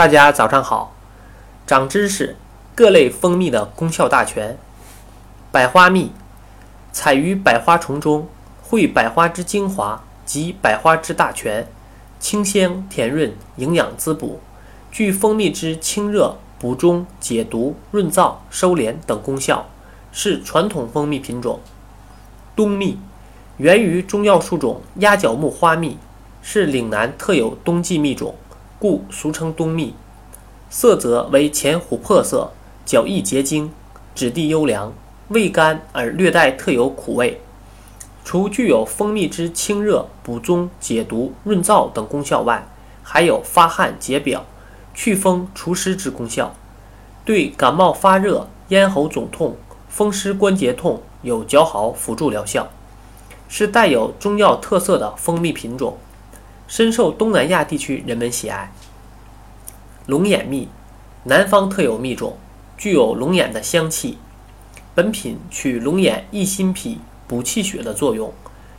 大家早上好，长知识：各类蜂蜜的功效大全。百花蜜采于百花丛中，汇百花之精华及百花之大全，清香甜润，营养滋补，具蜂蜜之清热、补中、解毒、润燥、收敛等功效，是传统蜂蜜品种。冬蜜源于中药树种鸭脚木花蜜，是岭南特有冬季蜜种。故俗称冬蜜，色泽为浅琥珀色，较易结晶，质地优良，味甘而略带特有苦味。除具有蜂蜜之清热、补中、解毒、润燥等功效外，还有发汗解表、祛风除湿之功效，对感冒发热、咽喉肿痛、风湿关节痛有较好辅助疗效，是带有中药特色的蜂蜜品种。深受东南亚地区人们喜爱。龙眼蜜，南方特有蜜种，具有龙眼的香气。本品取龙眼益心脾、补气血的作用，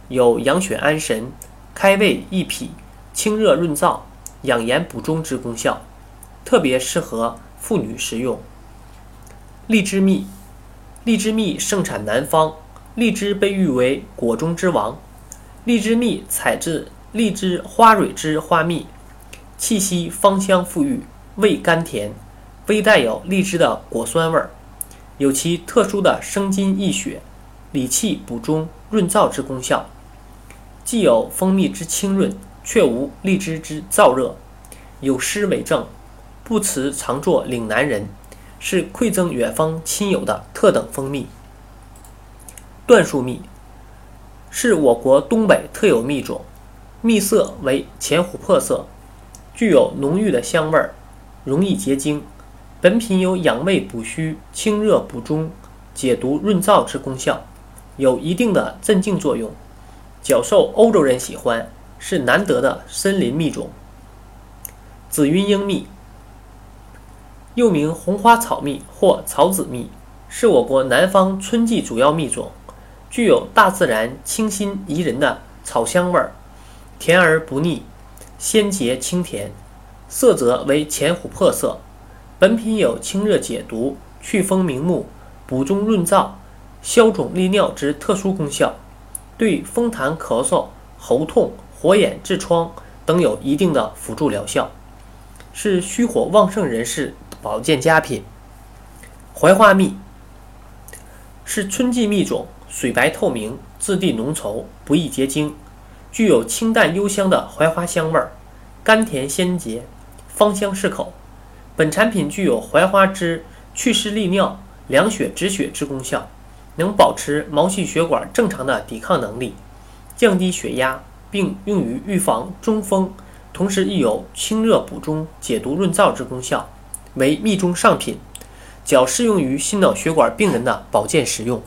有养血安神、开胃益脾、清热润燥、养颜补中之功效，特别适合妇女食用。荔枝蜜，荔枝蜜盛产南方，荔枝被誉为果中之王。荔枝蜜采自。荔枝花蕊之花蜜，气息芳香馥郁，味甘甜，微带有荔枝的果酸味儿，有其特殊的生津益血、理气补中、润燥之功效。既有蜂蜜之清润，却无荔枝之燥热，有诗为证：“不辞常作岭南人”，是馈赠远方亲友的特等蜂蜜。椴树蜜是我国东北特有蜜种。蜜色为浅琥珀色，具有浓郁的香味儿，容易结晶。本品有养胃补虚、清热补中、解毒润燥之功效，有一定的镇静作用，较受欧洲人喜欢，是难得的森林蜜种。紫云英蜜又名红花草蜜或草籽蜜，是我国南方春季主要蜜种，具有大自然清新宜人的草香味儿。甜而不腻，鲜洁清甜，色泽为浅琥珀色。本品有清热解毒、祛风明目、补中润燥、消肿利尿之特殊功效，对风痰咳嗽、喉痛、火眼痔疮等有一定的辅助疗效，是虚火旺盛人士保健佳品。槐花蜜是春季蜜种，水白透明，质地浓稠，不易结晶。具有清淡幽香的槐花香味儿，甘甜鲜洁，芳香适口。本产品具有槐花之祛湿利尿、凉血止血之功效，能保持毛细血管正常的抵抗能力，降低血压，并用于预防中风，同时亦有清热补中、解毒润燥之功效，为蜜中上品，较适用于心脑血管病人的保健使用。